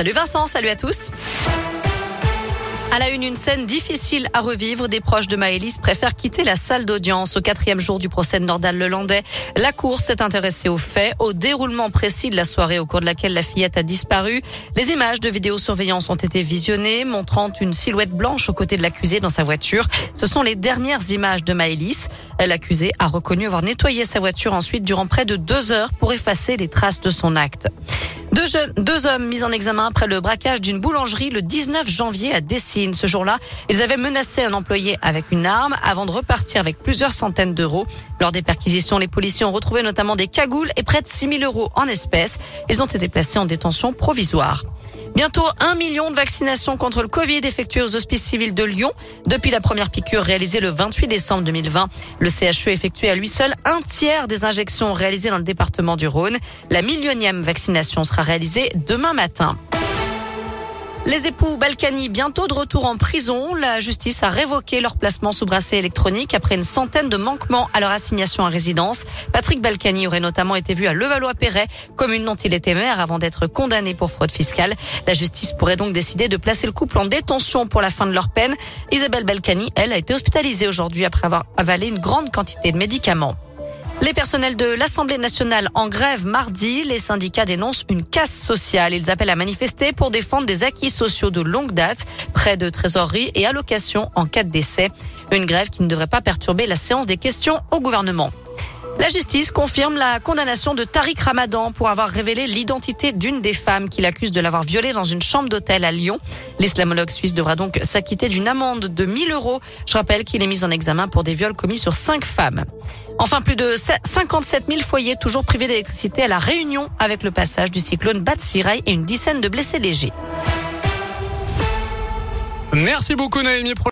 Salut Vincent, salut à tous. À la une, une scène difficile à revivre. Des proches de Maëlys préfèrent quitter la salle d'audience au quatrième jour du procès de Nordal Lelandais. La cour s'est intéressée aux faits, au déroulement précis de la soirée au cours de laquelle la fillette a disparu. Les images de vidéosurveillance ont été visionnées, montrant une silhouette blanche aux côtés de l'accusé dans sa voiture. Ce sont les dernières images de Maëlys. L'accusé a reconnu avoir nettoyé sa voiture ensuite durant près de deux heures pour effacer les traces de son acte. Deux, jeunes, deux hommes mis en examen après le braquage d'une boulangerie le 19 janvier à Dessines. Ce jour-là, ils avaient menacé un employé avec une arme avant de repartir avec plusieurs centaines d'euros. Lors des perquisitions, les policiers ont retrouvé notamment des cagoules et près de 6 000 euros en espèces. Ils ont été placés en détention provisoire. Bientôt un million de vaccinations contre le Covid effectuées aux hospices civils de Lyon. Depuis la première piqûre réalisée le 28 décembre 2020, le CHU a effectué à lui seul un tiers des injections réalisées dans le département du Rhône. La millionième vaccination sera réalisée demain matin. Les époux Balkany, bientôt de retour en prison. La justice a révoqué leur placement sous bracelet électronique après une centaine de manquements à leur assignation à résidence. Patrick Balkany aurait notamment été vu à Levallois-Perret, commune dont il était maire avant d'être condamné pour fraude fiscale. La justice pourrait donc décider de placer le couple en détention pour la fin de leur peine. Isabelle Balkany, elle, a été hospitalisée aujourd'hui après avoir avalé une grande quantité de médicaments. Les personnels de l'Assemblée nationale en grève mardi, les syndicats dénoncent une casse sociale. Ils appellent à manifester pour défendre des acquis sociaux de longue date, près de trésorerie et allocations en cas de décès. Une grève qui ne devrait pas perturber la séance des questions au gouvernement. La justice confirme la condamnation de Tariq Ramadan pour avoir révélé l'identité d'une des femmes qu'il accuse de l'avoir violée dans une chambre d'hôtel à Lyon. L'islamologue suisse devra donc s'acquitter d'une amende de 1000 euros. Je rappelle qu'il est mis en examen pour des viols commis sur cinq femmes. Enfin, plus de 57 000 foyers toujours privés d'électricité à la Réunion avec le passage du cyclone Batsirai et une dizaine de blessés légers. Merci beaucoup Naomi.